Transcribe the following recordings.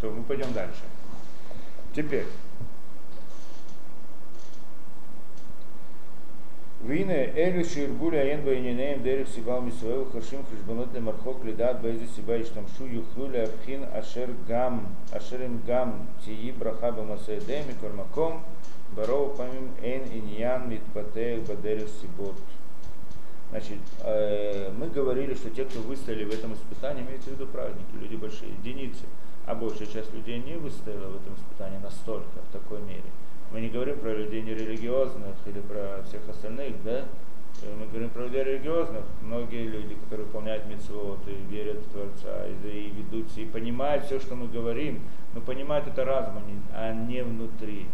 то мы пойдем дальше. Теперь. Вине элю ширгуля ен бейнинеем дерев сибал мисуэу хашим хешбонот Мархок лидат бейзе сиба иштамшу юхлюля абхин ашер гам ашерим гам тии браха бамасэдэ микормаком бароу памим эн иньян митбатэ бадерев сибот. Значит, э, мы говорили, что те, кто выстояли в этом испытании, имеются в виду праздники, люди большие, единицы – а большая часть людей не выстояла в этом испытании настолько, в такой мере. Мы не говорим про людей нерелигиозных или про всех остальных, да? Мы говорим про людей религиозных. Многие люди, которые выполняют митцвот и верят в Творца, и, и ведутся, и понимают все, что мы говорим, но понимают это разумом, а не внутри.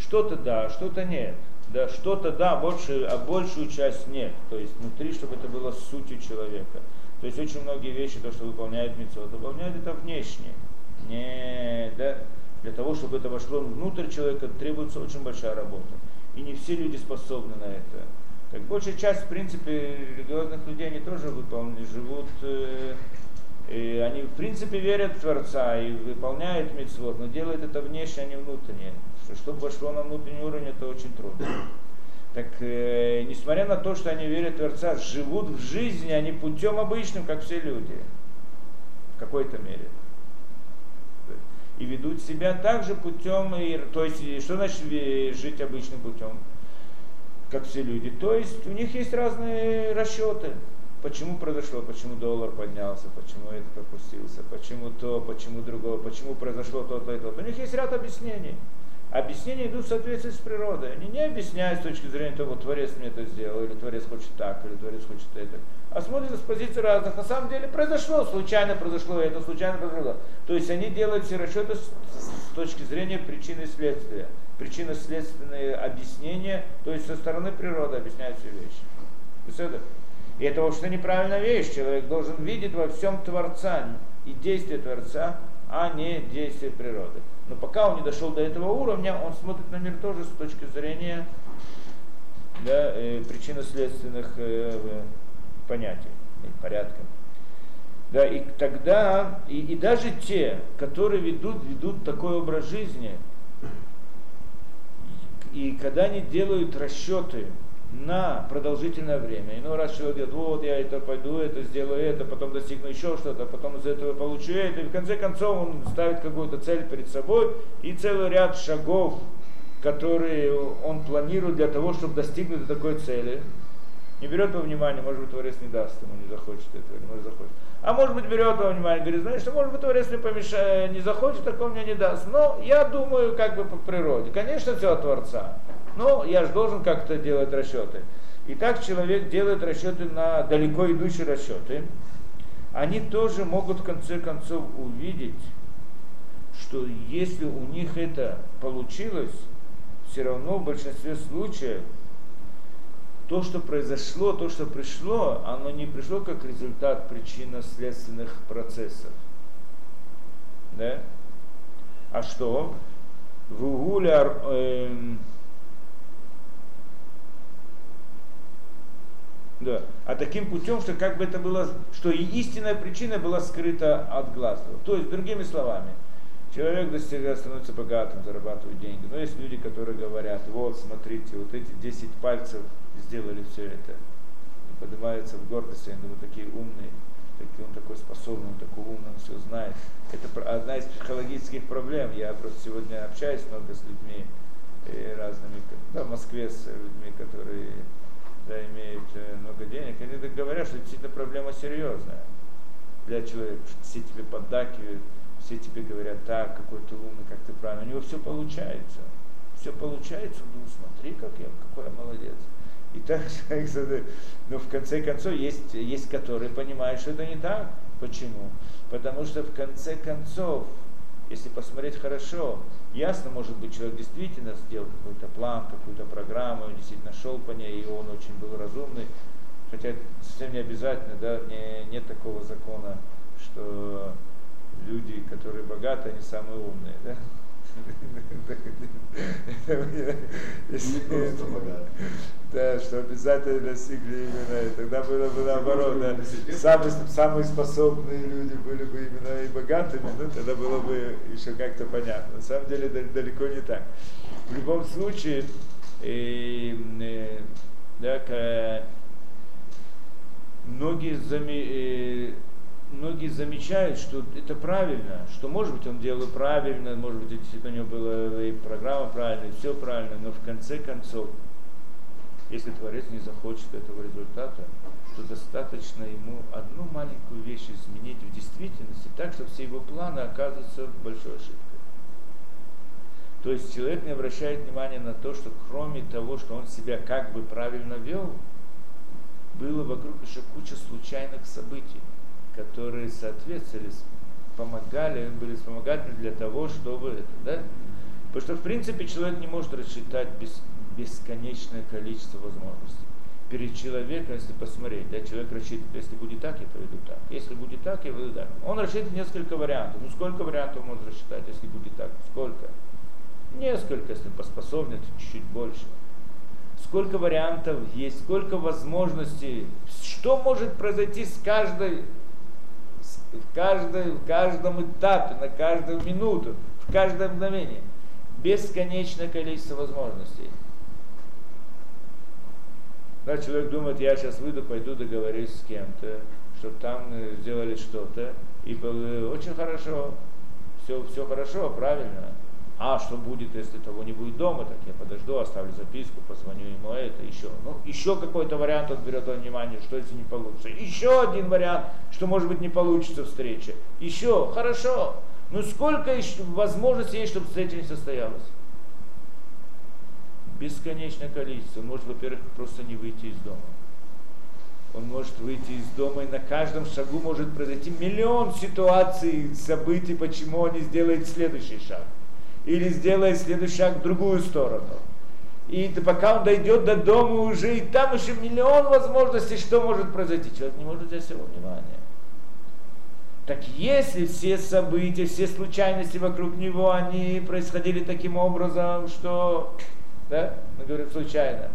Что-то да, что-то нет. Да, что-то да, больше, а большую часть нет. То есть внутри, чтобы это было сутью человека. То есть очень многие вещи, то, что выполняет митцвот, выполняют это внешне. Не, да, для того, чтобы это вошло внутрь человека, требуется очень большая работа. И не все люди способны на это. Как большая часть, в принципе, религиозных людей, они тоже выполняют, живут, э, и они в принципе верят в Творца и выполняют митцвот, но делают это внешне, а не внутренне. Что, чтобы вошло на внутренний уровень, это очень трудно. Так, э, несмотря на то, что они верят в Творца, живут в жизни, они путем обычным, как все люди. В какой-то мере и ведут себя также путем, то есть, что значит жить обычным путем, как все люди. То есть у них есть разные расчеты. Почему произошло, почему доллар поднялся, почему этот опустился, почему то, почему другое, почему произошло то, то и то. У них есть ряд объяснений объяснения идут в соответствии с природой. Они не объясняют с точки зрения того, Творец мне это сделал, или Творец хочет так, или Творец хочет это. А смотрят с позиции разных. На самом деле произошло, случайно произошло это, случайно произошло. То есть они делают все расчеты с, точки зрения причины и следствия. Причинно-следственные объяснения, то есть со стороны природы объясняют все вещи. И это вообще неправильная вещь. Человек должен видеть во всем Творца и действие Творца, а не действие природы. Но пока он не дошел до этого уровня, он смотрит на мир тоже с точки зрения да, э, причинно-следственных э, понятий, порядка. Да, и тогда, и, и даже те, которые ведут, ведут такой образ жизни, и когда они делают расчеты на продолжительное время. Иной раз человек говорит, вот я это пойду, это сделаю это, потом достигну еще что-то, потом из этого получу это. И в конце концов он ставит какую-то цель перед собой и целый ряд шагов, которые он планирует для того, чтобы достигнуть такой цели. Не берет во внимание, может быть, Творец не даст ему, не захочет этого, не может захочет. А может быть, берет во внимание, говорит, знаешь, что может быть, Творец мне помешает, не захочет, такого мне не даст. Но я думаю, как бы по природе. Конечно, все от Творца. Но я же должен как-то делать расчеты. И так человек делает расчеты на далеко идущие расчеты. Они тоже могут в конце концов увидеть, что если у них это получилось, все равно в большинстве случаев то, что произошло, то, что пришло, оно не пришло как результат причинно-следственных процессов. Да? А что? В Угуляр, э, эм, Да. А таким путем, что как бы это было, что и истинная причина была скрыта от глаз. То есть, другими словами, человек достигает, становится богатым, зарабатывает деньги. Но есть люди, которые говорят, вот, смотрите, вот эти 10 пальцев сделали все это. И поднимаются в гордости, они думают, такие умные, такие, он такой способный, он такой умный, он все знает. Это одна из психологических проблем. Я просто сегодня общаюсь много с людьми э, разными, да, в Москве с людьми, которые да, имеют э, много денег, они говорят, что действительно проблема серьезная для человека, все тебе поддакивают, все тебе говорят, так, какой ты умный, как ты правильно, у него все получается. Все получается, ну смотри, как я, какой я молодец. И так человек но в конце концов есть, есть которые понимают, что это не так. Почему? Потому что в конце концов если посмотреть хорошо, ясно, может быть, человек действительно сделал какой-то план, какую-то программу, действительно шел по ней, и он очень был разумный. Хотя совсем не обязательно, да, не, нет такого закона, что люди, которые богаты, они самые умные, да. Да, что обязательно достигли именно, тогда было бы наоборот, да, самые, самые способные люди были бы именно и богатыми, ну, тогда было бы еще как-то понятно. На самом деле далеко не так. В любом случае, и, э, да, многие, зами, э, многие замечают, что это правильно, что может быть он делал правильно, может быть у него была и программа правильная, и все правильно, но в конце концов, если Творец не захочет этого результата, то достаточно ему одну маленькую вещь изменить в действительности, так, что все его планы оказываются большой ошибкой. То есть человек не обращает внимания на то, что кроме того, что он себя как бы правильно вел, было вокруг еще куча случайных событий, которые соответствовали, помогали, были вспомогательны для того, чтобы это, да? Потому что, в принципе, человек не может рассчитать без, бесконечное количество возможностей. Перед человеком, если посмотреть, да, человек рассчитывает, если будет так, я поведу так. Если будет так, я поведу так. Он рассчитывает несколько вариантов. Ну сколько вариантов можно рассчитать, если будет так? Сколько? Несколько, если поспособнее, чуть-чуть больше. Сколько вариантов есть, сколько возможностей, что может произойти с каждой, в, каждой, в каждом этапе, на каждую минуту, в каждое мгновение. Бесконечное количество возможностей. Да, человек думает, я сейчас выйду, пойду договорюсь с кем-то, чтобы там э, сделали что-то, и было очень хорошо, все, все хорошо, правильно. А что будет, если того не будет дома, так я подожду, оставлю записку, позвоню ему это, еще. Ну, еще какой-то вариант он берет внимание, что если не получится. Еще один вариант, что может быть не получится встреча. Еще, хорошо. Ну сколько еще возможностей есть, чтобы встреча не состоялась? бесконечное количество. Он может, во-первых, просто не выйти из дома. Он может выйти из дома, и на каждом шагу может произойти миллион ситуаций, событий, почему он не сделает следующий шаг. Или сделает следующий шаг в другую сторону. И пока он дойдет до дома уже, и там еще миллион возможностей, что может произойти. Человек не может взять всего внимания. Так если все события, все случайности вокруг него, они происходили таким образом, что да, мы говорим случайно,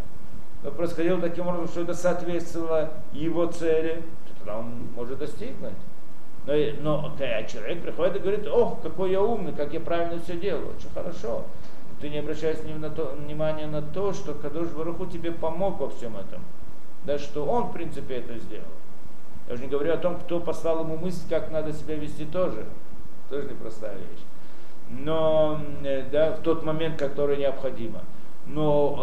но происходило таким образом, что это соответствовало его цели, то тогда он может достигнуть. Но, но а человек приходит и говорит, ох, какой я умный, как я правильно все делаю, очень хорошо. Ты не обращаешь на то, внимания на то, что Кадош Баруху тебе помог во всем этом. Да, что он, в принципе, это сделал. Я уже не говорю о том, кто послал ему мысль, как надо себя вести тоже. Тоже непростая вещь. Но э, да, в тот момент, который необходимо. Но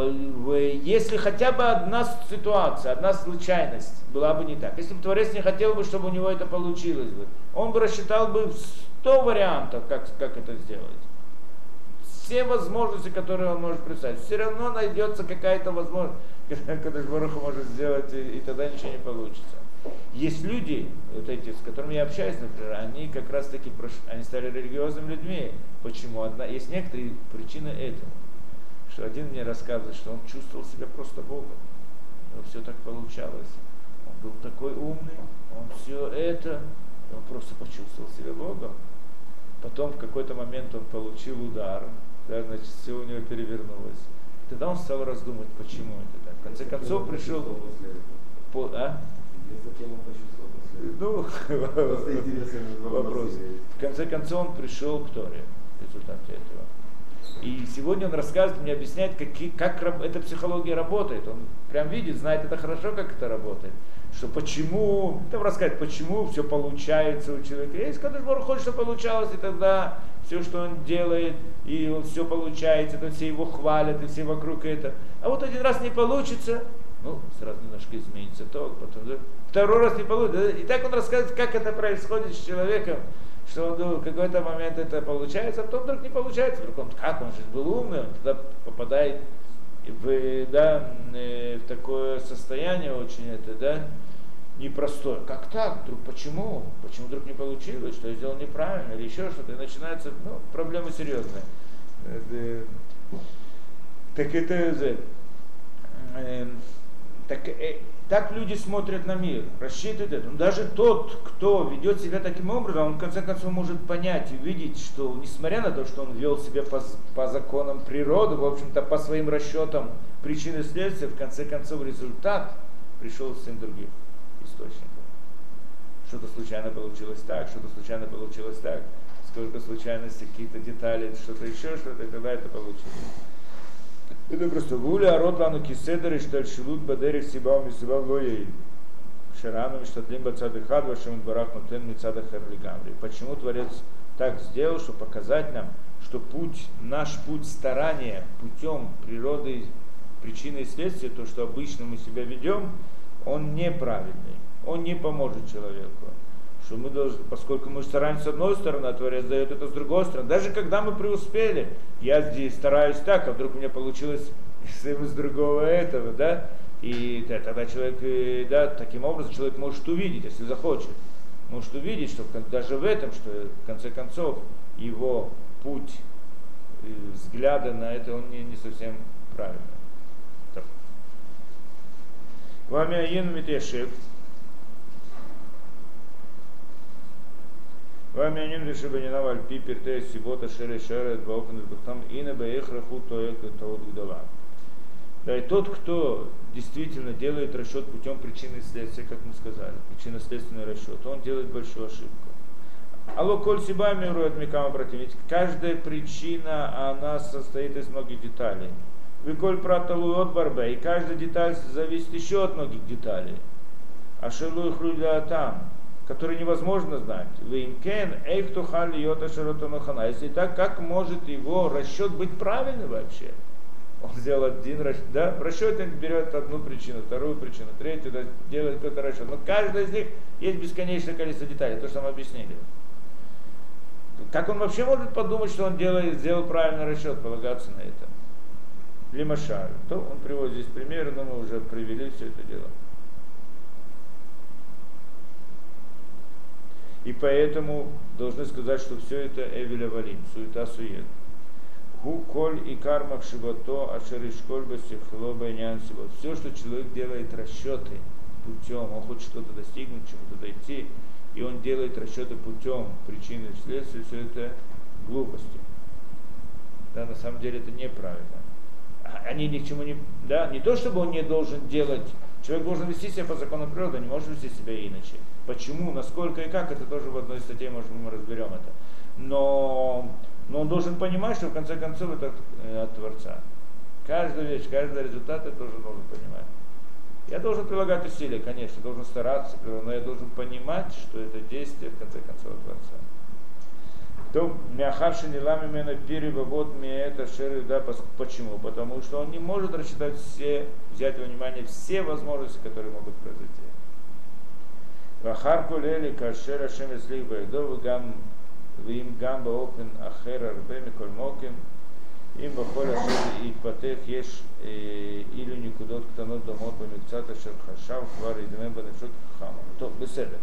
э, если хотя бы одна ситуация, одна случайность была бы не так, если бы Творец не хотел бы, чтобы у него это получилось бы, он бы рассчитал бы 100 вариантов, как, как это сделать. Все возможности, которые он может представить, все равно найдется какая-то возможность, когда Баруха может сделать, и, и тогда ничего не получится. Есть люди, вот эти, с которыми я общаюсь, например, они как раз таки они стали религиозными людьми. Почему? Одна, есть некоторые причины этому что один мне рассказывает, что он чувствовал себя просто Богом. Но все так получалось. Он был такой умный, он все это, он просто почувствовал себя Богом. Потом в какой-то момент он получил удар, да, значит, все у него перевернулось. Тогда он стал раздумывать, почему это так. В конце концов пришел... По, а? Ну, вопрос. В конце концов он пришел к Торе в результате этого. И сегодня он рассказывает, мне объясняет, как, как эта психология работает. Он прям видит, знает это хорошо, как это работает. Что почему, там рассказать, почему все получается у человека. Есть когда Бог хочет, чтобы получалось, и тогда все, что он делает, и он все получается, то все его хвалят, и все вокруг это. А вот один раз не получится, ну, сразу немножко изменится то, потом второй раз не получится. И так он рассказывает, как это происходит с человеком что он в какой-то момент это получается, а потом вдруг не получается, вдруг он, как он же был умный, он тогда попадает в, да, э, в такое состояние очень это, да, непростое. Как так? Вдруг почему? Почему вдруг не получилось? Что я сделал неправильно или еще что-то? И начинается, ну, проблемы серьезные. Так это, э, так, э, Так люди смотрят на мир, рассчитывают это. Но даже тот, кто ведет себя таким образом, он в конце концов может понять и видеть, что несмотря на то, что он вел себя по, по законам природы, в общем-то по своим расчетам причины и следствия, в конце концов результат пришел из всем других источников. Что-то случайно получилось так, что-то случайно получилось так, сколько случайностей, какие-то детали, что-то еще, что-то, и тогда это получилось. Это просто гуля, а рот лану киседер и штальшилут бадерих сибал мисибал лоей. Шарану штатлим бацады хад вашим барах нутен мицада херлигамри. Почему Творец так сделал, чтобы показать нам, что путь, наш путь старания путем природы, причины и следствия, то, что обычно мы себя ведем, он неправильный, он не поможет человеку что мы должны, поскольку мы стараемся с одной стороны, а Творец дает это с другой стороны. Даже когда мы преуспели, я здесь стараюсь так, а вдруг у меня получилось с другого этого, да, и да, тогда человек, э, да, таким образом человек может увидеть, если захочет, может увидеть, что даже в этом, что в конце концов его путь э, взгляда на это, он не, не совсем правильный. Вами Аин Митешев, Вамянин решебанина вальпи пирте сибота шере шере дваофен бахтам ина баехраху тоек таот гдала. Да, и тот, кто действительно делает расчет путем причины и следствия, как мы сказали, причинно-следственный расчет, он делает большую ошибку. Алло, коль сиба мирует микама против. Ведь каждая причина, она состоит из многих деталей. Вы коль праталу от барбе, и каждая деталь зависит еще от многих деталей. А шелу хруля там который невозможно знать. Веймкен, эйхтухали йота широтанухана. Если так, как может его расчет быть правильным вообще? Он сделал один расчет, да, в расчете он берет одну причину, вторую причину, третью, да, делает какой-то расчет. Но каждый из них есть бесконечное количество деталей, то, что мы объяснили. Как он вообще может подумать, что он делает, сделал правильный расчет, полагаться на это? Лимашаль. То он приводит здесь примеры, но мы уже привели все это дело. И поэтому должны сказать, что все это Эвеля Валим, суета сует. Гу коль и карма шивото, ашеришколь басихло байнян Все, что человек делает расчеты путем, он хочет что-то достигнуть, чему-то дойти, и он делает расчеты путем причины и следствия, все это глупости. Да, на самом деле это неправильно. А они ни к чему не... Да, не то, чтобы он не должен делать Человек должен вести себя по закону природы, не может вести себя иначе. Почему, насколько и как, это тоже в одной статье, может, мы разберем это. Но, но он должен понимать, что в конце концов это э, от Творца. Каждая вещь, каждый результат я тоже должен понимать. Я должен прилагать усилия, конечно, должен стараться, но я должен понимать, что это действие в конце концов от Творца то мяхавши не ламимена перевод мне это шеры, да, почему? Потому что он не может рассчитать все, взять во внимание все возможности, которые могут произойти. Вахар кулели кашера шем эслих байдов гам вим гам баопен ахер арбе миколь моким им бахоль ашер и патех еш или никудот ктанот домот бамикцата шер хашав хвар и дмем банешот хама. То, беседа.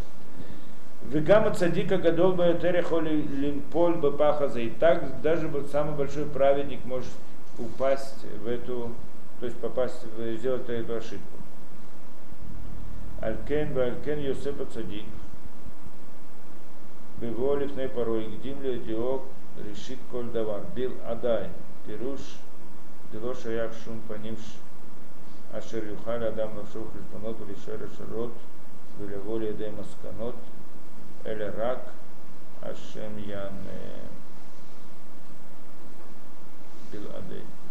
Вегама цадика гадол баэтери холи лимполь бапахаза. И так даже самый большой праведник может упасть в эту, то есть попасть, сделать эту ошибку. על כן ועל כן יוסף הצדיק, בבואו לפני פרעה הקדים לידיעו ראשית כל דבר, ביל עדיין, פירוש דלא שייך שום פנים ש... אשר יוכל אדם לחשוב חשבונות ולשאול השאלות ולבוא לידי מסקנות, אלא רק השם יענה. בלעדינו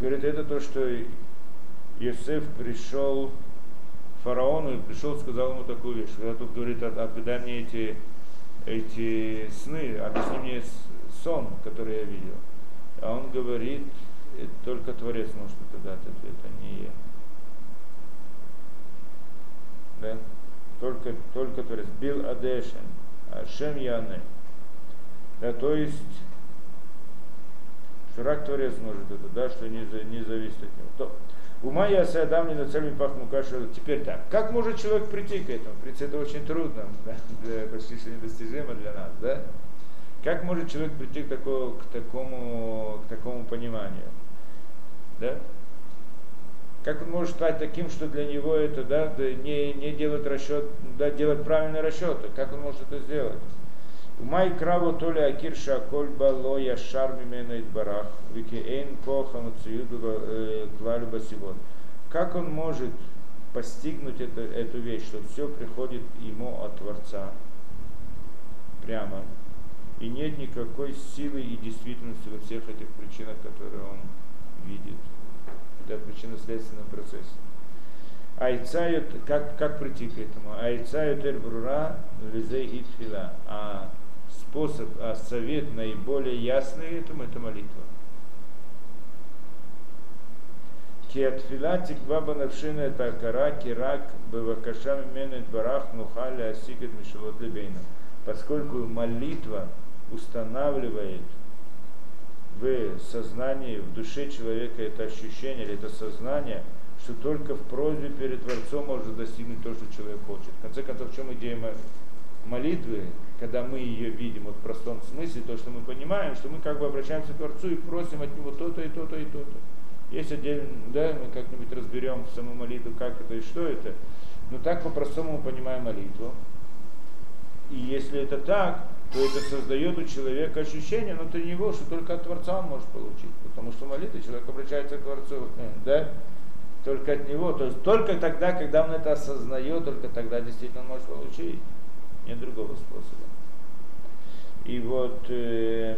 Говорит, это то, что Иосиф пришел фараону и пришел, сказал ему такую вещь. Когда тут говорит, отдай мне эти, эти сны, объясни мне сон, который я видел. А он говорит, только Творец может это дать ответ, а не я. Да? Только, только Творец. Бил Адешен, Ашем Яне. Да, то есть, что рак Творец может это, да, что не, не зависит от него. То, Ума я садам не на цель пахну кашу. Теперь так. Как может человек прийти к этому? Прийти это очень трудно, да? почти что недостижимо для нас, да? Как может человек прийти к, такому, к, такому, к такому пониманию? Да? Как он может стать таким, что для него это да, не, не делать расчет, да, делать правильные расчеты? Как он может это сделать? Умай краву то ли акир шаколь бало яшар мимена барах, вики эйн кохам э, клалю басивон. Как он может постигнуть это, эту вещь, что все приходит ему от Творца прямо, и нет никакой силы и действительности во всех этих причинах, которые он видит это причинно-следственном процессе. Айцают, как, как прийти к этому? Айцают эрбрура лизе и тфила. А способ, а совет наиболее ясный этому, это молитва. Ки атфила тиква банавшина это акара, кирак, бевакаша мименет барах, нухаля, асикет, мишелот лебейна. Поскольку молитва устанавливает в сознании, в душе человека это ощущение или это сознание, что только в просьбе перед Творцом можно достигнуть то, что человек хочет. В конце концов, в чем идея молитвы, когда мы ее видим вот в простом смысле, то, что мы понимаем, что мы как бы обращаемся к Творцу и просим от Него то-то и то-то и то-то. Есть отдельно, да, мы как-нибудь разберем саму молитву, как это и что это. Но так по-простому мы понимаем молитву. И если это так, то это создает у человека ощущение внутри него, что только от Творца он может получить. Потому что молитва человек обращается к Творцу, э, да? Только от него. То есть только тогда, когда он это осознает, только тогда действительно он может получить. Нет другого способа. И вот э,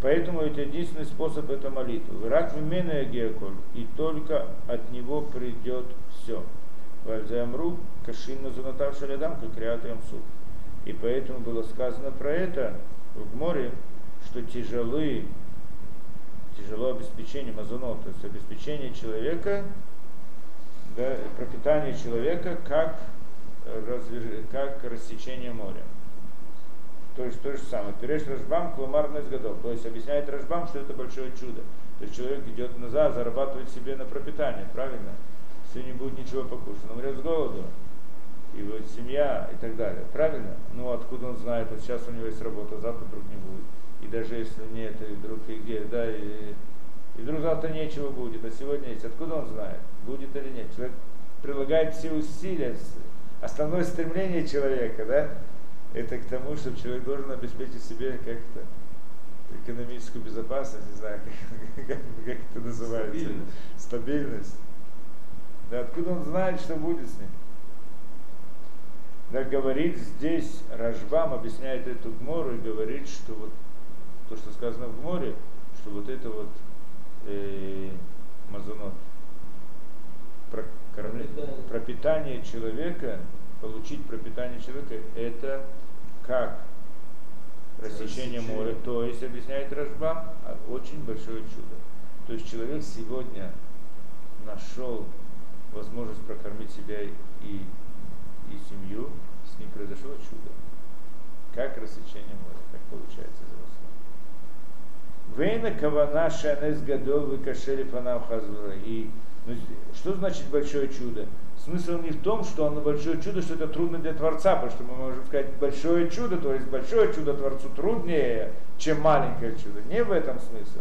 Поэтому это единственный способ это молитва. Рак мимена геоколь, и только от него придет все. Вальзамру кашин назунатав шалядам, как рядом суд. И поэтому было сказано про это в море, что тяжелы, тяжело обеспечение мазунов, то есть обеспечение человека, да, пропитание человека как, как рассечение моря. То есть то же самое. Переш Рашбам, Клумар годов. То есть объясняет Рашбам, что это большое чудо. То есть человек идет назад, зарабатывает себе на пропитание, правильно? Все не будет ничего покушать. Он умрет с голоду. И вот семья и так далее. Правильно? Ну откуда он знает, вот сейчас у него есть работа, завтра вдруг не будет. И даже если нет, и вдруг и где, да, и, и вдруг завтра нечего будет, а сегодня есть. Откуда он знает, будет или нет? Человек прилагает все усилия, основное стремление человека, да, это к тому, что человек должен обеспечить себе как-то экономическую безопасность, не знаю, как, как, как это называется, стабильность. стабильность. Да откуда он знает, что будет с ним? Да, говорит здесь, Рajбам объясняет эту гмору и говорит, что вот то, что сказано в море, что вот это вот э, мазонот, про, пропитание. человека, получить пропитание человека, это как? Рассечение моря, то есть, объясняет Рашбам, а очень большое чудо. То есть человек сегодня нашел возможность прокормить себя и, и семью, с ним произошло чудо. Как рассечение моря, как получается из Вейна кавана шанес гадол выкашели фанав хазура. И ну, что значит большое чудо? Смысл не в том, что оно большое чудо, что это трудно для Творца, потому что мы можем сказать большое чудо, то есть большое чудо Творцу труднее, чем маленькое чудо. Не в этом смысл.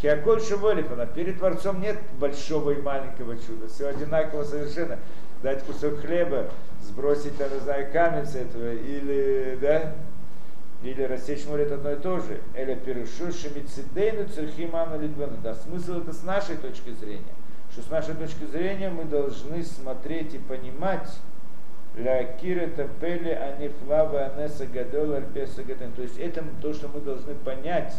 Киаколь Шаволифана, перед Творцом нет большого и маленького чуда, все одинаково совершенно. Дать кусок хлеба, сбросить, я не знаю, камень с этого, или, да, или рассечь море, это одно и то же. Эля перешу шемицидейну церхиману литвану. Да, смысл это с нашей точки зрения что с нашей точки зрения мы должны смотреть и понимать, Ля кира тапели анифлава анеса гадол альпеса гаден. То есть это то, что мы должны понять.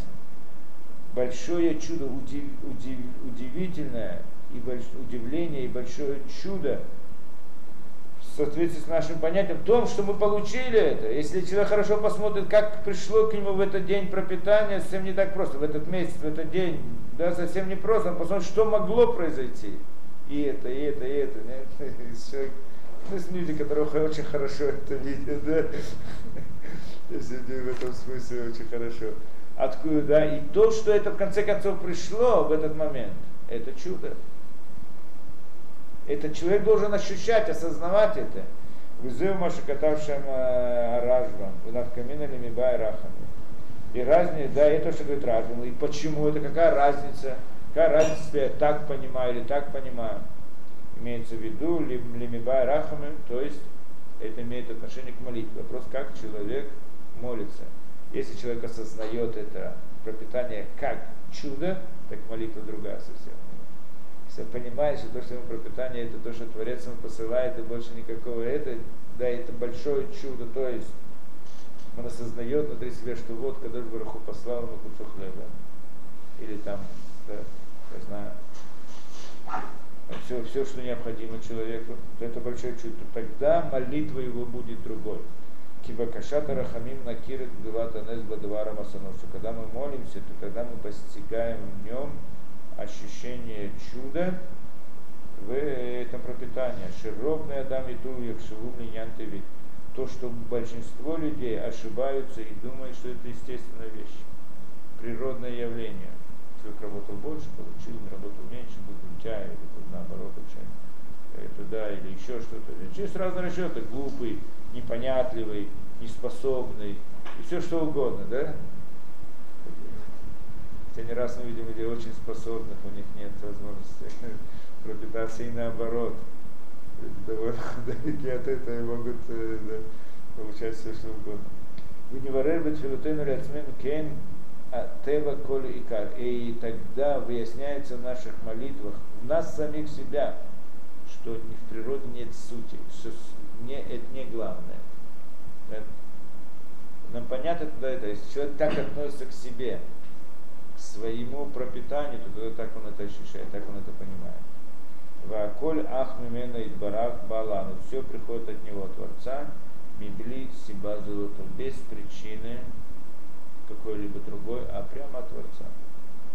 Большое чудо, удив, удив, удивительное и больш, удивление и большое чудо в соответствии с нашим понятием, в том, что мы получили это. Если человек хорошо посмотрит, как пришло к нему в этот день пропитание, совсем не так просто, в этот месяц, в этот день, да, совсем не просто. Он посмотрит, что могло произойти. И это, и это, и это. Человек, ну, есть люди, которые очень хорошо это видят, да. Если в этом смысле очень хорошо. Откуда, да, и то, что это в конце концов пришло в этот момент, это чудо. Этот человек должен ощущать, осознавать это. Вызыв Машакатавшем Ражбам, Навкамина Лемибай Рахами. И разница, да, это что говорит Ражбам. И почему это, какая разница? Какая разница, если я так понимаю или так понимаю? Имеется в виду Лемибай Рахами, то есть это имеет отношение к молитве. Вопрос, как человек молится. Если человек осознает это пропитание как чудо, так молитва другая совсем. Если понимаешь, что то, что ему пропитание, это то, что Творец ему посылает, и больше никакого это, да, это большое чудо, то есть он осознает внутри себя, что вот, когда Бараху послал ему кусок хлеба, или там, да, я знаю, все, все, что необходимо человеку, то это большое чудо. Тогда молитва его будет другой. Кибакашата Рахамим Накирит Гдулата Незба Двара Масаносу. Когда мы молимся, то тогда мы постигаем в нем ощущение чуда в этом пропитании. Широбный Адам и Туев Шивум вид. То, что большинство людей ошибаются и думают, что это естественная вещь, природное явление. Человек работал больше, получил, работал меньше, был лентяй, или наоборот, очень это да, или еще что-то. Через разные расчеты, глупый, непонятливый, неспособный, и все что угодно, да? Хотя не раз мы видим людей очень способных, у них нет возможности пропитаться и наоборот. Довольно далеки от этого и могут э, да, получать все что угодно. Вы не варер филутейну ляцмем кен а тева коль икар. И тогда выясняется в наших молитвах, в нас самих себя, что в природе нет сути, что не, это не главное. Да? Нам понятно тогда это, если человек так относится к себе, своему пропитанию, то тогда так он это ощущает, так он это понимает. Ваколь ах мимена идбарах балану. Все приходит от него, Творца, Мибли Сиба без причины какой-либо другой, а прямо от Творца.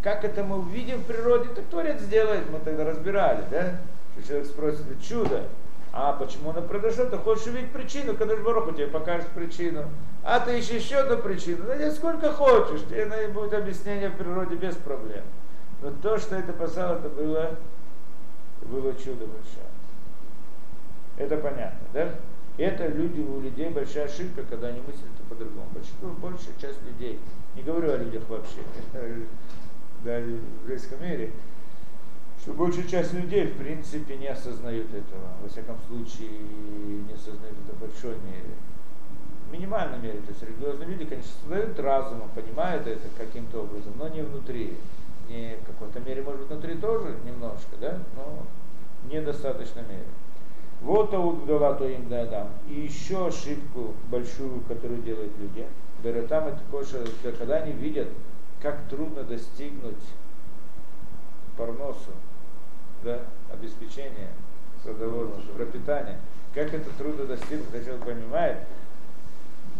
Как это мы увидим в природе, так Творец сделает, мы тогда разбирали, да? Что человек спросит, чудо, а почему оно произошло? Ты хочешь увидеть причину, когда Бароху тебе покажет причину. А ты ищешь еще одну причину. Да сколько хочешь, тебе будет объяснение в природе без проблем. Но то, что это послал, это было, было чудо большое. Это понятно, да? Это люди, у людей большая ошибка, когда они мыслят по-другому. Большинство, большая часть людей, не говорю о людях вообще, да, в еврейском мире, что большая часть людей в принципе не осознают этого. Во всяком случае, не осознают это в большой мере. В минимальной мере. То есть религиозные люди, конечно, создают разумом, понимают это каким-то образом, но не внутри. Не в какой-то мере, может быть, внутри тоже немножко, да, но в недостаточной мере. Вот Аудгдала то им дадам. И еще ошибку большую, которую делают люди. Беретам это коша, когда они видят, как трудно достигнуть парносу, да, обеспечения, продовольствия, пропитания. Как это трудно достигнуть, когда человек понимает,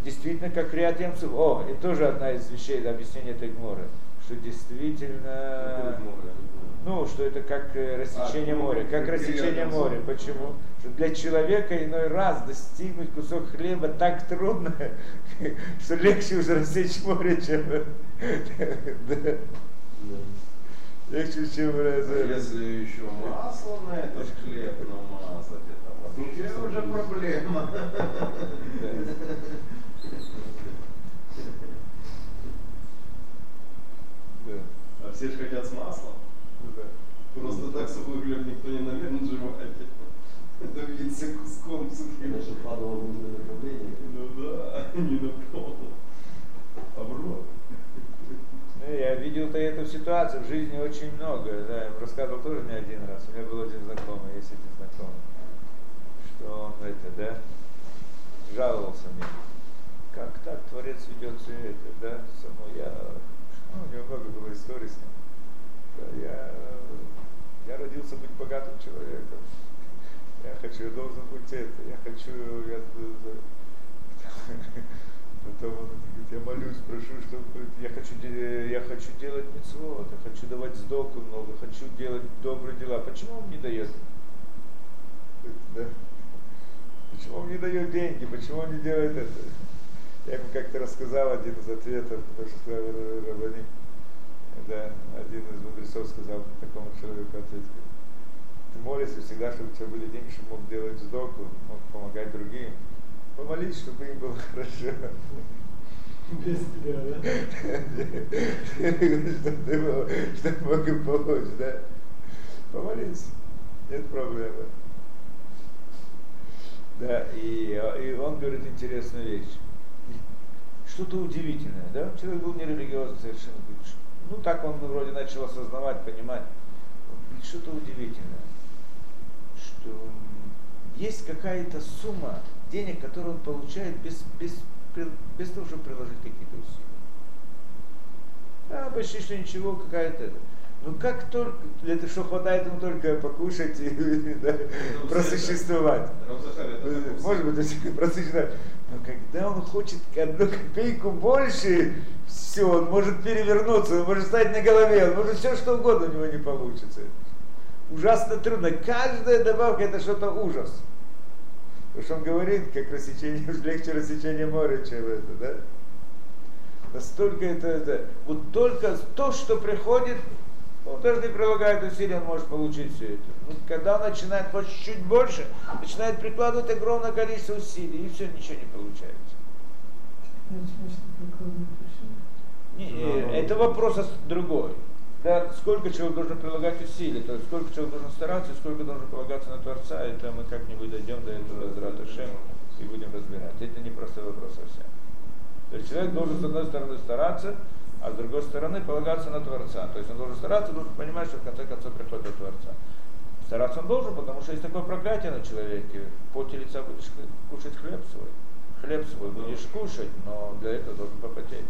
действительно, как креатемцев, о, это тоже одна из вещей, объяснения этой гморы, что действительно, ну, что это как э, рассечение а, моря, как рассечение моря. Почему? Что для человека иной раз достигнуть кусок хлеба так трудно, что легче уже рассечь море, чем... Легче, чем раз. А если еще масло на этот хлеб намазать, это вообще уже проблема. Все же хотят с маслом. Просто так сухой хлеб никто не намерен жевать. Добиться куском сухим. Чтобы падало в нужное направление. Ну да, не на пол. А в рот. Ну, я видел-то эту ситуацию в жизни очень много. Да, я рассказывал тоже не один раз. У меня был один знакомый, есть один знакомый, что он это, да, жаловался мне. Как так Творец ведет все это, да, само я, ну, у него много было историй с ним. Я, я родился быть богатым человеком. Я хочу, я должен быть это, я хочу, я, Потом он говорит, я молюсь, прошу, чтобы я хочу, я хочу делать мецвод, я хочу давать сдоку много, хочу делать добрые дела. Почему он не дает? Да? Почему он не дает деньги? Почему он не делает это? Я ему как-то рассказал один из ответов, потому что сказал Рабани. Да, один из мудрецов сказал такому человеку ответ. ты молишься всегда, чтобы у тебя были деньги, чтобы мог делать сдоку, мог помогать другим. Помолись, чтобы им было хорошо. Без тебя, да? Чтобы ты мог им помочь, да? Помолись, нет проблемы. Да, и, и он говорит интересную вещь. Что-то удивительное, да? Человек был нерелигиозный совершенно. Ну, так он вроде начал осознавать, понимать. Что-то удивительное, что есть какая-то сумма денег, которую он получает без, без, без того, чтобы приложить какие-то усилия. А, почти что ничего, какая-то это. Ну как только, это что хватает ему только покушать и да, просуществовать. Может быть, просуществовать. Но когда он хочет одну копейку больше, все, он может перевернуться, он может стать на голове, он может все что угодно у него не получится. Ужасно трудно. Каждая добавка это что-то ужас. Потому что он говорит, как рассечение, легче рассечение моря, чем это, да? Настолько это, это, вот только то, что приходит, он даже не прилагает усилий, он может получить все это. Ну, когда он начинает хочет чуть больше, начинает прикладывать огромное количество усилий, и все, ничего не получается. Усилия. Не, э, это вопрос ос- другой. Да, сколько человек должен прилагать усилий, то есть сколько человек должен стараться, и сколько должен полагаться на Творца, это мы как-нибудь дойдем до этого Азрата Шем и будем разбирать. Это не простой вопрос совсем. То есть человек должен с одной стороны стараться, а с другой стороны полагаться на Творца. То есть он должен стараться, должен понимать, что в конце концов приходит от Творца. Стараться он должен, потому что есть такое проклятие на человеке. В поте лица будешь кушать хлеб свой. Хлеб свой будешь кушать, но для этого должен попотеть.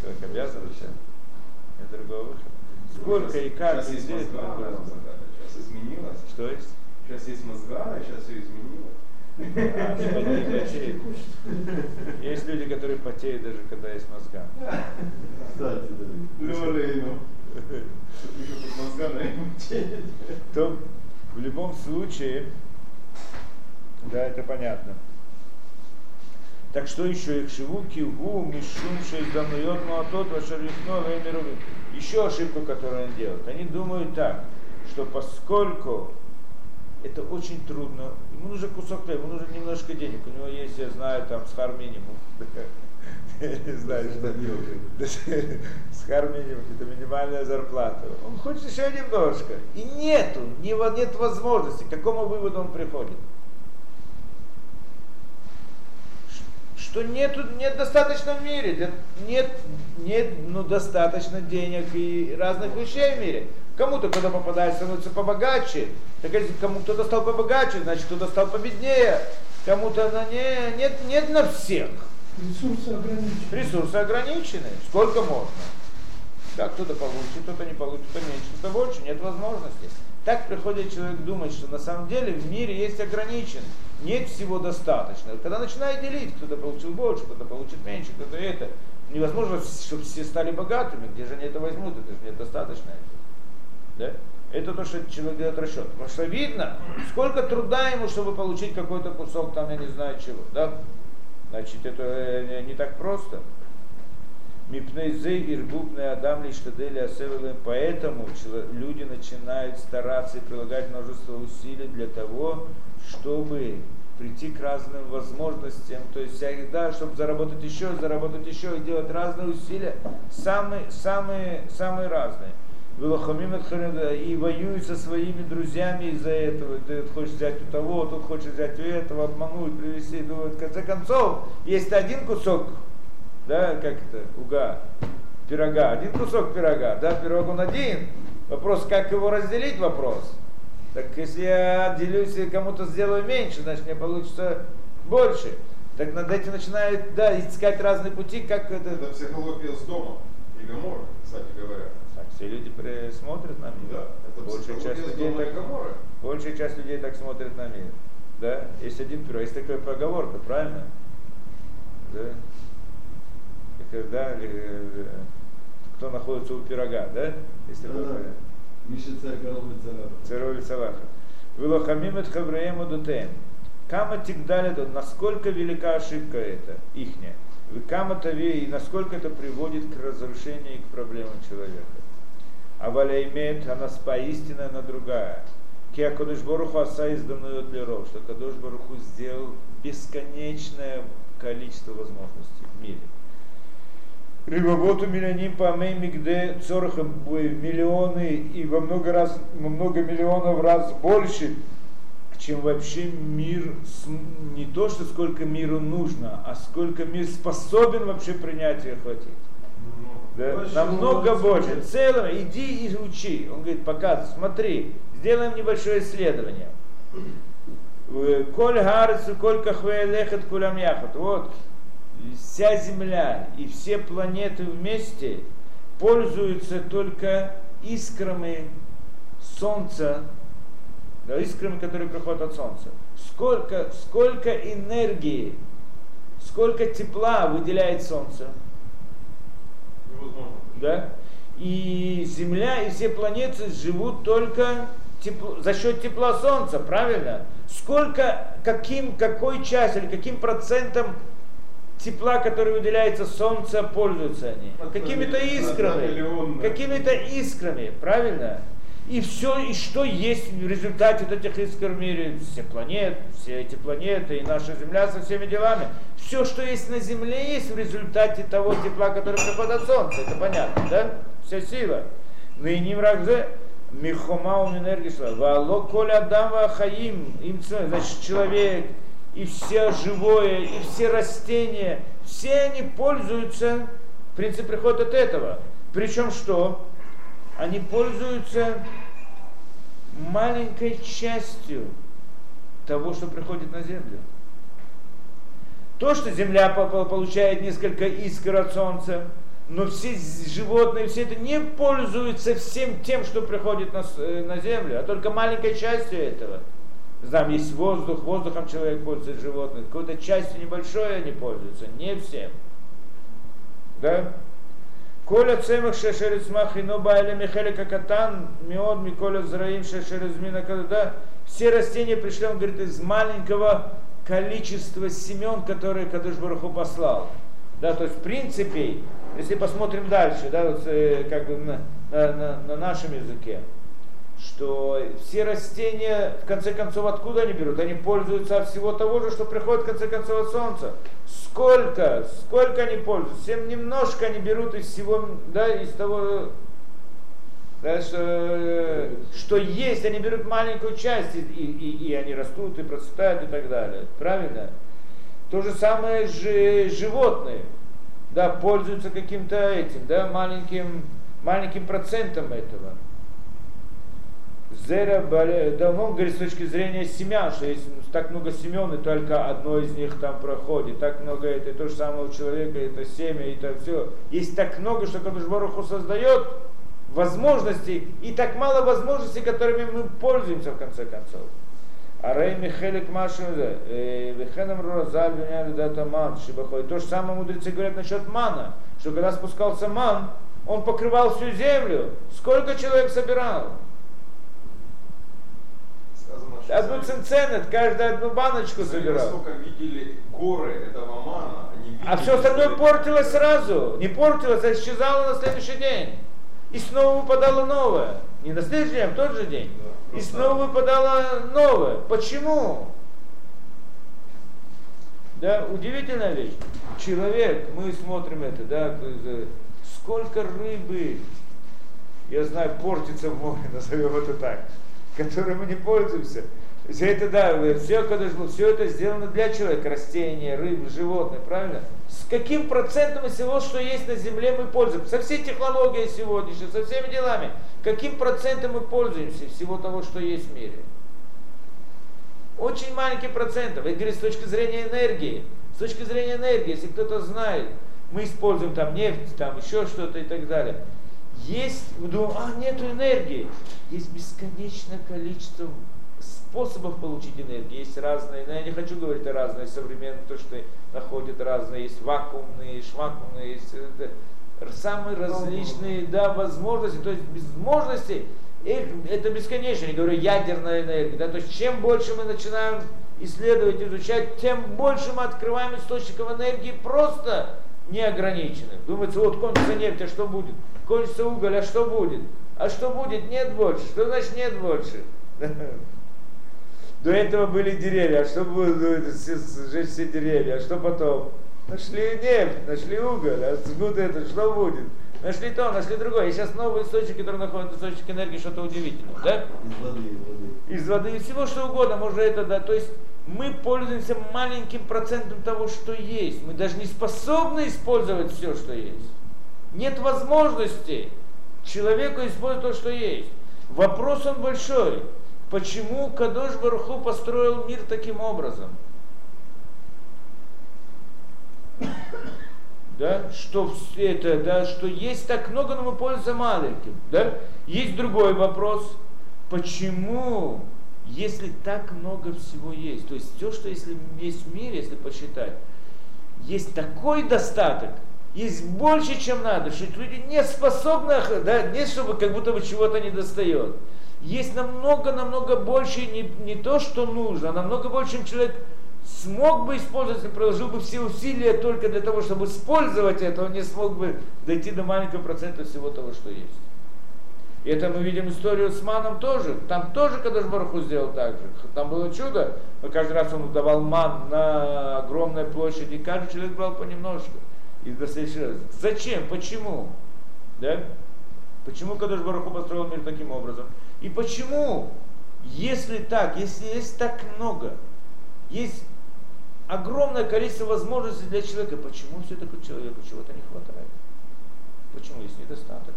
Человек обязан все. Нет другого выхода. Сколько и как, Сейчас везде это мозга, сейчас изменилось. Что есть? Сейчас есть мозга, а сейчас все изменилось. А, они потеют. Есть люди, которые потеют даже когда есть мозга. Кстати, да. Лёлейну. Мозгами тень. То в любом случае, да, это понятно. Так что еще их шиву киву, мишум, шейзданует маатот, вашарихно, веймерувим. Еще ошибку, которую они делают. Они думают так, что поскольку это очень трудно, ему нужен кусок хлеба, ему нужно немножко денег, у него есть, я знаю, там, схар минимум. Я не знаю, что Схар минимум, это минимальная зарплата. Он хочет еще немножко. И нету, нет возможности. К какому выводу он приходит? Что нету, нет достаточно в мире, нет, нет ну, достаточно денег и разных вещей в мире. Кому-то, когда попадает, становится побогаче. Так если кому кто-то стал побогаче, значит кто-то стал победнее. Кому-то на не, нет, нет на всех. Ресурсы ограничены. Ресурсы ограничены. Сколько можно? Да, кто-то получит, кто-то не получит, кто меньше, кто больше, нет возможности. Так приходит человек думать, что на самом деле в мире есть ограничен, нет всего достаточно. Когда начинает делить, кто-то получил больше, кто-то получит меньше, кто-то это, невозможно, чтобы все стали богатыми, где же они это возьмут, это же нет достаточно. Да? Это то, что человек делает расчет. Потому что видно, сколько труда ему, чтобы получить какой-то кусок, там, я не знаю чего. Да? Значит, это э, не так просто. Мипнейзы ирбубный адам лиштадели асевелем. Поэтому люди начинают стараться и прилагать множество усилий для того, чтобы прийти к разным возможностям, то есть всегда, чтобы заработать еще, заработать еще и делать разные усилия, самые, самые, самые разные. И воюют со своими друзьями из-за этого. Ты хочешь взять у того, тот хочет взять у этого, обмануть, привести. Думают, в конце концов, есть один кусок, да, как это, уга, пирога, один кусок пирога, да, пирог он один. Вопрос, как его разделить, вопрос. Так если я делюсь и кому-то сделаю меньше, значит мне получится больше. Так над этим начинают, да, искать разные пути, как это, Это психология с дома и Гамора, кстати говоря. Все люди смотрят на мир. Да, это большая, часть людей так, большая часть людей так смотрит на мир. Да? Есть один пирог, есть такая поговорка, правильно? Да? Да, или, э, кто находится у пирога, да? Есть такое коровы царапа. Царови Салаха. Вилохамим et Хавраему Дутем. Кама тигдалиду, насколько велика ошибка это, ихняя. Кама и насколько это приводит к разрушению и к проблемам человека. А валя имеет, она спа истина, она другая. Киакодыш Баруху Аса изданную для Ров, что Кадош Баруху сделал бесконечное количество возможностей в мире. Рибоботу миллионим памей мигде цорахом миллионы и во много раз, во много миллионов раз больше, чем вообще мир, не то что сколько миру нужно, а сколько мир способен вообще принять и охватить. Да? Больше Намного много больше. Целого иди и учи. Он говорит, показывай, смотри, сделаем небольшое исследование. Э, Коль гарцу, коль кахве лехат кулям яхат. Вот, вся Земля и все планеты вместе пользуются только искрами Солнца, да, искрами, которые приходят от Солнца. Сколько, сколько энергии, сколько тепла выделяет Солнце? Да? И Земля и все планеты живут только тепло, за счет тепла Солнца, правильно? Сколько, каким, какой часть или каким процентом тепла, который выделяется Солнце, пользуются они? Какими-то искрами. Какими-то искрами, правильно? И все, и что есть в результате вот этих искр в мире, все планеты, все эти планеты, и наша Земля со всеми делами. Все, что есть на Земле, есть в результате того тепла, которое приходит от Солнца. Это понятно, да? Вся сила. Ныне врагзе, михомаум энергия. Вало коля дама хаим, им значит, человек, и все живое, и все растения, все они пользуются, в принципе, приходят от этого. Причем что? Они пользуются маленькой частью того, что приходит на землю. То, что земля по- по- получает несколько искр от солнца, но все животные, все это не пользуются всем тем, что приходит на, э, на землю, а только маленькой частью этого. Знаем, есть воздух, воздухом человек пользуется, животные, какой-то частью небольшой они пользуются, не всем. Да? Коля цемах шешерец махино байля михелика катан мион миколя зраим шешерец мина когда все растения пришли, он говорит, из маленького количества семен, которые Кадыш Баруху послал. Да, то есть в принципе, если посмотрим дальше, да, вот, э, как бы на, на- на нашем языке, что все растения, в конце концов, откуда они берут? Они пользуются от всего того же, что приходит, в конце концов, от солнца. Сколько, сколько они пользуются? Всем немножко они берут из всего, да, из того, да, что, что есть, они берут маленькую часть, и, и- и они растут, и процветают, и так далее. Правильно? То же самое же животные, да, пользуются каким-то этим, да, маленьким, маленьким процентом этого. Зера давно говорит с точки зрения семян, что есть так много семен, и только одно из них там проходит. Так много это, и то же самое у человека, это семя, и так все. Есть так много, что Кадуш Баруху создает возможностей, и так мало возможностей, которыми мы пользуемся в конце концов. А Рей Михелик Машин, Вехенам Розаль Дата Ман, Шибахой. То же самое мудрецы говорят насчет мана, что когда спускался ман, он покрывал всю землю. Сколько человек собирал? Одну ценценет, каждую одну баночку сами собирал. Насколько видели горы этого мана, они видели, А все остальное портилось сразу. Не портилось, а исчезало на следующий день. И снова выпадало новое. Не на следующий день, а в тот же день. Да, И снова выпадало новое. Почему? Да, удивительная вещь. Человек, мы смотрим это, да, сколько рыбы, я знаю, портится в море, назовем это так, которой мы не пользуемся. Все это, да, все, все это сделано для человека, растения, рыбы, животные, правильно? С каким процентом из всего, что есть на Земле, мы пользуемся? Со всей технологией сегодняшней, со всеми делами. Каким процентом мы пользуемся всего того, что есть в мире? Очень маленький процент. Я говорю, с точки зрения энергии. С точки зрения энергии, если кто-то знает, мы используем там нефть, там еще что-то и так далее. Есть, мы думаем, а, нету энергии. Есть бесконечное количество способов получить энергию. Есть разные, но я не хочу говорить о разные современные, то, что находят разные. Есть вакуумные, есть вакуумные, есть это, самые различные да, возможности. То есть возможности, их, это бесконечно. Я говорю, ядерная энергия. Да, то есть чем больше мы начинаем исследовать, изучать, тем больше мы открываем источников энергии просто неограниченных. Думается, вот кончится нефть, а что будет? Кончится уголь, а что будет? А что будет? Нет больше. Что значит нет больше? До этого были деревья, а что было сжечь все деревья, а что потом? Нашли нефть, нашли уголь, а сгут это, что будет? Нашли то, нашли другое. И сейчас новый источник, который находит источник энергии, что-то удивительное, да? Из воды, из воды. Из воды, из всего что угодно, можно это, да. То есть мы пользуемся маленьким процентом того, что есть. Мы даже не способны использовать все, что есть. Нет возможности человеку использовать то, что есть. Вопрос он большой. Почему Кадош Баруху построил мир таким образом? да, что это, да, что есть так много, но мы пользуемся маленьким, да. Есть другой вопрос, почему, если так много всего есть, то есть все, что если есть в мире, если посчитать, есть такой достаток, есть больше, чем надо, что люди не способны, да, не чтобы как будто бы чего-то не достает. Есть намного, намного больше не, не то, что нужно, а намного больше, чем человек смог бы использовать, приложил бы все усилия только для того, чтобы использовать это, он не смог бы дойти до маленького процента всего того, что есть. И это мы видим историю с Маном тоже. Там тоже Кадыш Бараху сделал так же. Там было чудо, но каждый раз он давал ман на огромной площади, каждый человек брал понемножку. И следующего раза. Зачем? Почему? Да? Почему Кадыш Бараху построил мир таким образом? И почему, если так, если есть так много, есть огромное количество возможностей для человека. Почему все-таки человеку чего-то не хватает? Почему есть недостаток?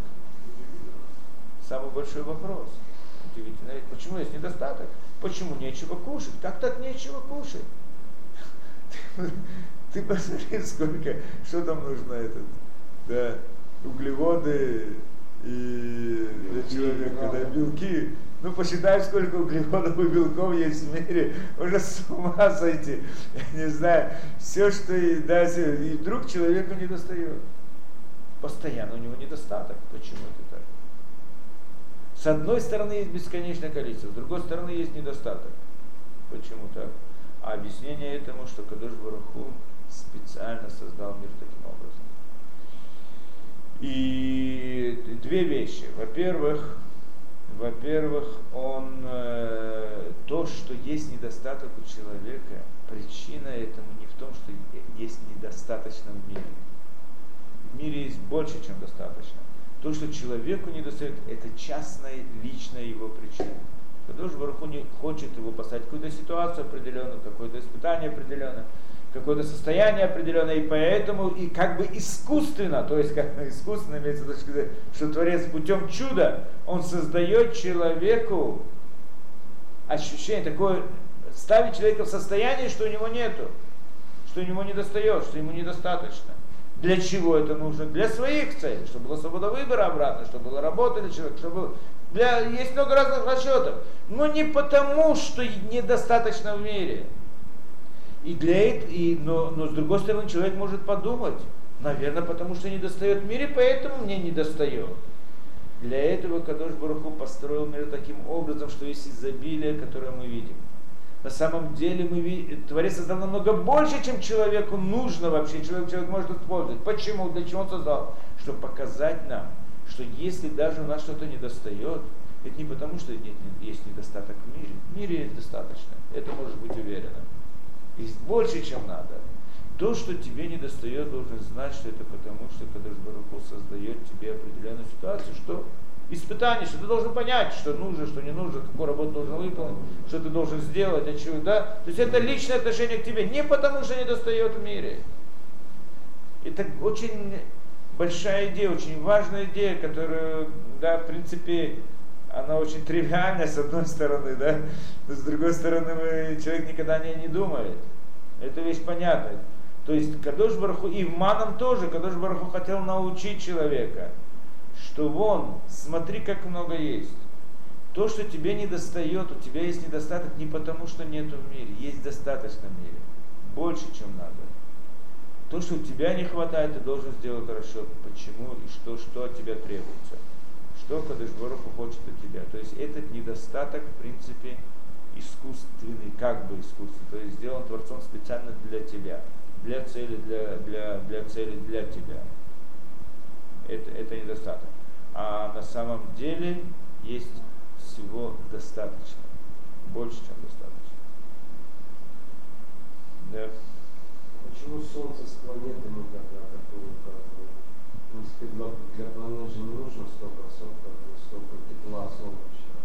Самый большой вопрос. Удивительно. Почему есть недостаток? Почему нечего кушать? Как так нечего кушать? Ты посмотри, сколько, что там нужно этот, да, углеводы и для человека, да, белки. Ну, посчитай, сколько углеводов и белков есть в мире, уже с ума сойти. Я не знаю, все, что и, да, и вдруг человеку не достает. Постоянно у него недостаток. Почему это так? С одной стороны есть бесконечное количество, с другой стороны есть недостаток. Почему так? А объяснение этому, что Кадош Бараху специально создал мир таким образом. И две вещи. Во-первых, во-первых, он, э, то, что есть недостаток у человека, причина этому не в том, что есть недостаточно в мире. В мире есть больше, чем достаточно. То, что человеку не достает, это частная, личная его причина. Что Баруху не хочет его поставить в какую-то ситуацию определенную, какое-то испытание определенное какое-то состояние определенное, и поэтому и как бы искусственно, то есть как искусственно имеется в виду, что Творец путем чуда, он создает человеку ощущение такое, ставит человека в состояние, что у него нету, что у него не достает, что ему недостаточно. Для чего это нужно? Для своих целей, чтобы была свобода выбора обратно, чтобы была работа для человека, чтобы для, есть много разных расчетов. Но не потому, что недостаточно в мире, и этого, и, но, но с другой стороны, человек может подумать, наверное, потому что не достает в мире, поэтому мне не достает. Для этого Кадош Баруху построил мир таким образом, что есть изобилие, которое мы видим. На самом деле мы видим, Творец создал намного больше, чем человеку нужно вообще, человек, человек может использовать. Почему? Для чего он создал? Чтобы показать нам, что если даже у нас что-то не достает, это не потому, что есть недостаток в мире. В мире есть достаточно. Это может быть уверенно есть больше, чем надо. То, что тебе не достает, должен знать, что это потому, что когда Баруху создает тебе определенную ситуацию, что испытание, что ты должен понять, что нужно, что не нужно, какую работу должен выполнить, что ты должен сделать, а чего, да? То есть это личное отношение к тебе, не потому что не достает в мире. Это очень большая идея, очень важная идея, которую, да, в принципе, она очень тривиальная с одной стороны, да, но с другой стороны мы, человек никогда о ней не думает. Это вещь понятная. То есть Кадош Бараху, и в Маном тоже, Кадош Бараху хотел научить человека, что вон, смотри, как много есть. То, что тебе не достает, у тебя есть недостаток не потому, что нету в мире, есть достаточно в мире. Больше, чем надо. То, что у тебя не хватает, ты должен сделать расчет, почему и что, что от тебя требуется что Кадыш Баруху хочет от тебя. То есть этот недостаток, в принципе, искусственный, как бы искусственный, то есть сделан Творцом специально для тебя, для цели, для, для, для цели для тебя. Это, это недостаток. А на самом деле есть всего достаточно. Больше, чем достаточно. Да. Почему Солнце с планетами тогда такое для, планет же не нужно столько, столько, столько тепла солнечного.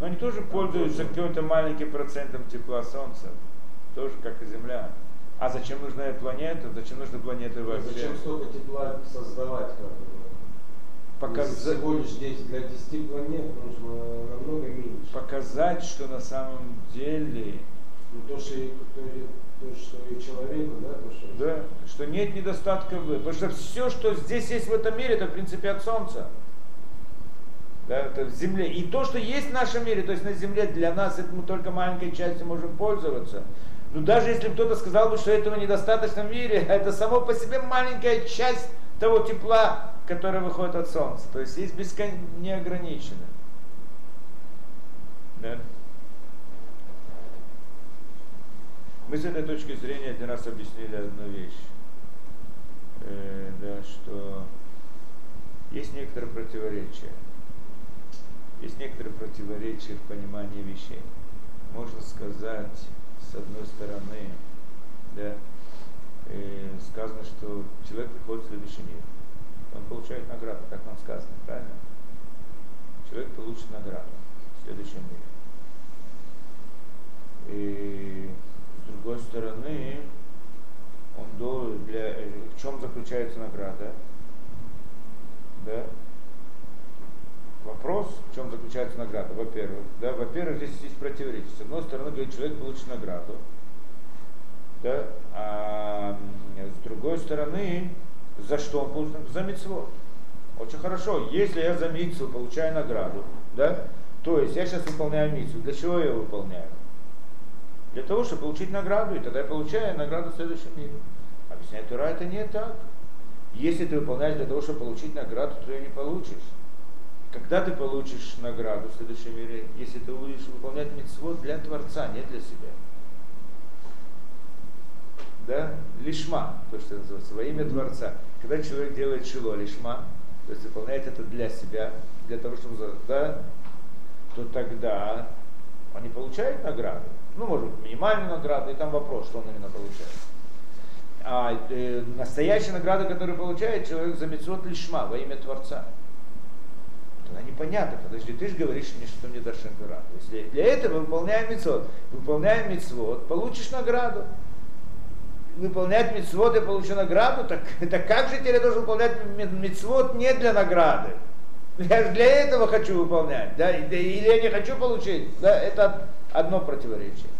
Но они тоже пользуются каким-то маленьким процентом тепла Солнца. Тоже как и Земля. А зачем нужна планета? Зачем нужны планеты вообще? Зачем столько тепла создавать? Как бы? Показать, Всего лишь 10, для 10 планет нужно намного меньше. показать, что на самом деле, Ну, то, что, то, что и человеку, да, то, что... да, что нет недостатка в. Потому что все, что здесь есть в этом мире, это в принципе от Солнца. Да, это в Земле. И то, что есть в нашем мире, то есть на Земле, для нас это мы только маленькой частью можем пользоваться. Но даже если кто-то сказал бы, что этого недостаточно в мире, это само по себе маленькая часть того тепла, которое выходит от Солнца. То есть есть бескон... неограниченно. Да? Мы с этой точки зрения один раз объяснили одну вещь. Э, да, что есть некоторые противоречия. Есть некоторые противоречия в понимании вещей. Можно сказать, с одной стороны, да, э, сказано, что человек приходит в следующий мир. Он получает награду, как нам сказано, правильно? Человек получит награду в следующем мире. И с другой стороны, он должен для э, в чем заключается награда? Да? Вопрос, в чем заключается награда, во-первых. Да, во-первых, здесь есть противоречие. С одной стороны, говорит, человек получит награду. Да, а с другой стороны, за что он получит награду? За митцвот. Очень хорошо, если я за митцву получаю награду, да, то есть я сейчас выполняю митцву, для чего я выполняю? Для того, чтобы получить награду, и тогда я получаю награду в следующем мире. Объясняет Тура, это не так. Если ты выполняешь для того, чтобы получить награду, то ее не получишь. Когда ты получишь награду в следующем мире, если ты будешь выполнять митцвот для Творца, не для себя. Да? Лишма, то, что называется, во имя Творца. Когда человек делает шило лишма, то есть выполняет это для себя, для того, чтобы, да, то тогда он не получает награду. Ну, может быть, минимальную награду, и там вопрос, что он именно получает. А э, настоящая награда, которую получает человек за митцвот лишма, во имя Творца. Тогда непонятно, подожди, ты же говоришь мне, что мне дашь награду. Если для этого выполняем митцвот, выполняем митцвот, получишь награду. Выполнять митцвот я получу награду, так, так как же теперь я должен выполнять митцвот не для награды? Я же для этого хочу выполнять, и- да, или я не хочу получить, да, это одно противоречие.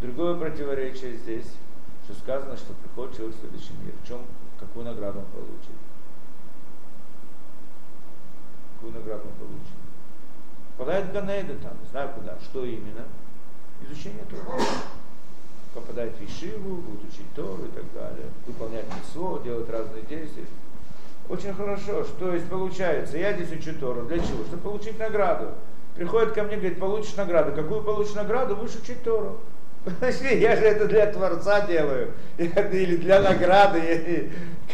Другое противоречие здесь, что сказано, что приходит человек в следующий мир, в чем, какую награду он получит. Какую награду он получит. Попадает в Ганеда там, не знаю куда, что именно. Изучение Торы. Попадает в Ишиву, будет учить Тору и так далее, выполнять митцво, делать разные действия. Очень хорошо, что есть получается, я здесь учу Тору, для чего? Чтобы получить награду. Приходит ко мне, говорит, получишь награду. Какую получишь награду? Будешь учить Тору. Я же это для Творца делаю, или для награды.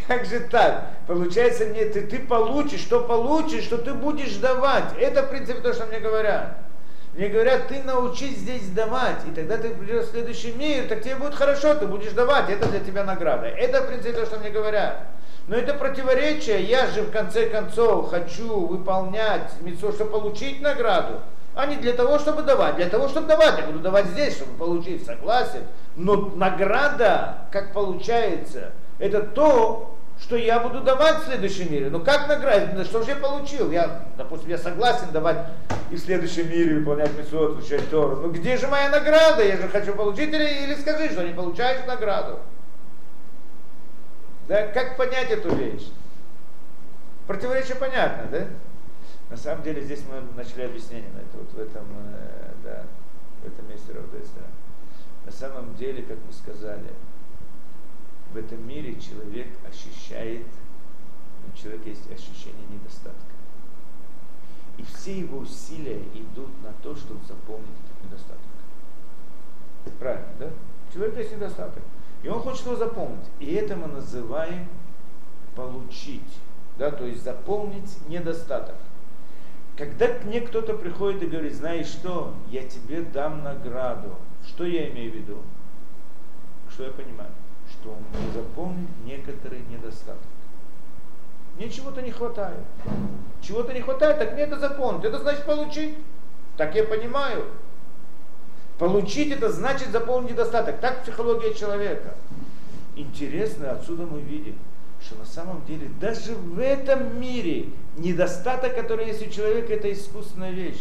Как же так? Получается, мне, ты, ты получишь, что получишь, что ты будешь давать. Это, в принципе, то, что мне говорят. Мне говорят, ты научись здесь давать, и тогда ты придешь в следующий мир, так тебе будет хорошо, ты будешь давать, это для тебя награда. Это, в принципе, то, что мне говорят. Но это противоречие, я же в конце концов хочу выполнять митцвот, чтобы получить награду, а не для того, чтобы давать. Для того, чтобы давать, я буду давать здесь, чтобы получить, согласен. Но награда, как получается, это то, что я буду давать в следующем мире. Ну как награда? Что же я получил? Я, допустим, я согласен давать и в следующем мире выполнять митцвот, изучать Тору. Ну где же моя награда? Я же хочу получить или, или скажи, что не получаешь награду. Да, как понять эту вещь? Противоречие понятно, да? На самом деле здесь мы начали объяснение на это, вот в этом, э, да, в этом месте Равдестера. На самом деле, как мы сказали, в этом мире человек ощущает, у человека есть ощущение недостатка. И все его усилия идут на то, чтобы заполнить этот недостаток. Правильно, да? У человека есть недостаток. И он хочет его заполнить. И это мы называем получить. Да, то есть заполнить недостаток. Когда к мне кто-то приходит и говорит, знаешь что, я тебе дам награду, что я имею в виду? Что я понимаю? Что он не заполнит некоторые недостатки. Мне чего-то не хватает. Чего-то не хватает, так мне это заполнить. Это значит получить. Так я понимаю. Получить это значит заполнить недостаток. Так психология человека. Интересно, отсюда мы видим, что на самом деле даже в этом мире недостаток, который есть у человека, это искусственная вещь.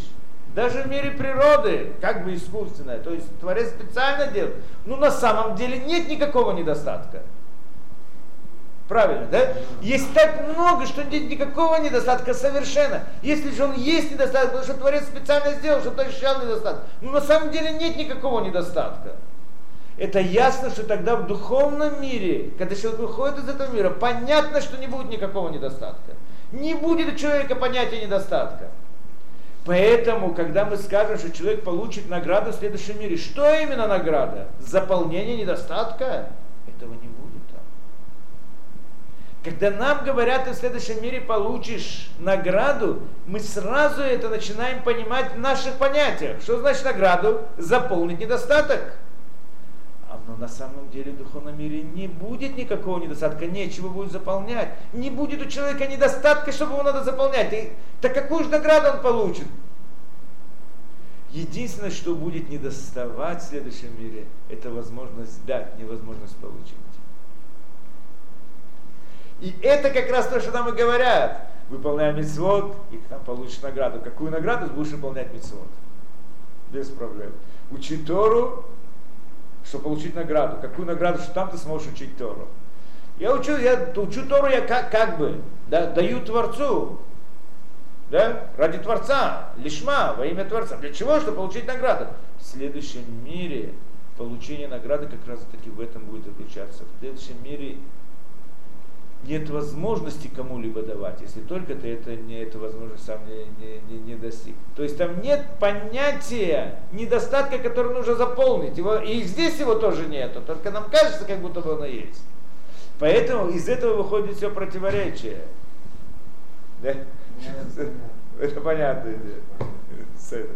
Даже в мире природы, как бы искусственная, то есть Творец специально делает, но на самом деле нет никакого недостатка. Правильно, да? Есть так много, что нет никакого недостатка совершенно. Если же он есть недостаток, потому что Творец специально сделал, чтобы ощущал недостаток. Но на самом деле нет никакого недостатка. Это ясно, что тогда в духовном мире, когда человек выходит из этого мира, понятно, что не будет никакого недостатка. Не будет у человека понятия недостатка. Поэтому, когда мы скажем, что человек получит награду в следующем мире, что именно награда? Заполнение недостатка? Этого не будет. Когда нам говорят, ты в следующем мире получишь награду, мы сразу это начинаем понимать в наших понятиях. Что значит награду? Заполнить недостаток. А но на самом деле в духовном мире не будет никакого недостатка, нечего будет заполнять. Не будет у человека недостатка, чтобы его надо заполнять. И, так какую же награду он получит? Единственное, что будет недоставать в следующем мире, это возможность дать, невозможность получить. И это как раз то, что нам и говорят. Выполняй митцвот, и ты там получишь награду. Какую награду будешь выполнять митцвот? Без проблем. Учи Тору, чтобы получить награду. Какую награду, что там ты сможешь учить Тору. Я учу, я учу Тору, я как, как бы да, даю Творцу, да, ради Творца, лишма, во имя Творца. Для чего? Чтобы получить награду. В следующем мире получение награды как раз таки в этом будет заключаться. В следующем мире нет возможности кому-либо давать, если только ты это, не, эту возможность сам не, не, не, не достиг. То есть там нет понятия недостатка, который нужно заполнить. Его, и здесь его тоже нету, только нам кажется, как будто бы оно есть. Поэтому из этого выходит все противоречие. Да? Это понятная идея.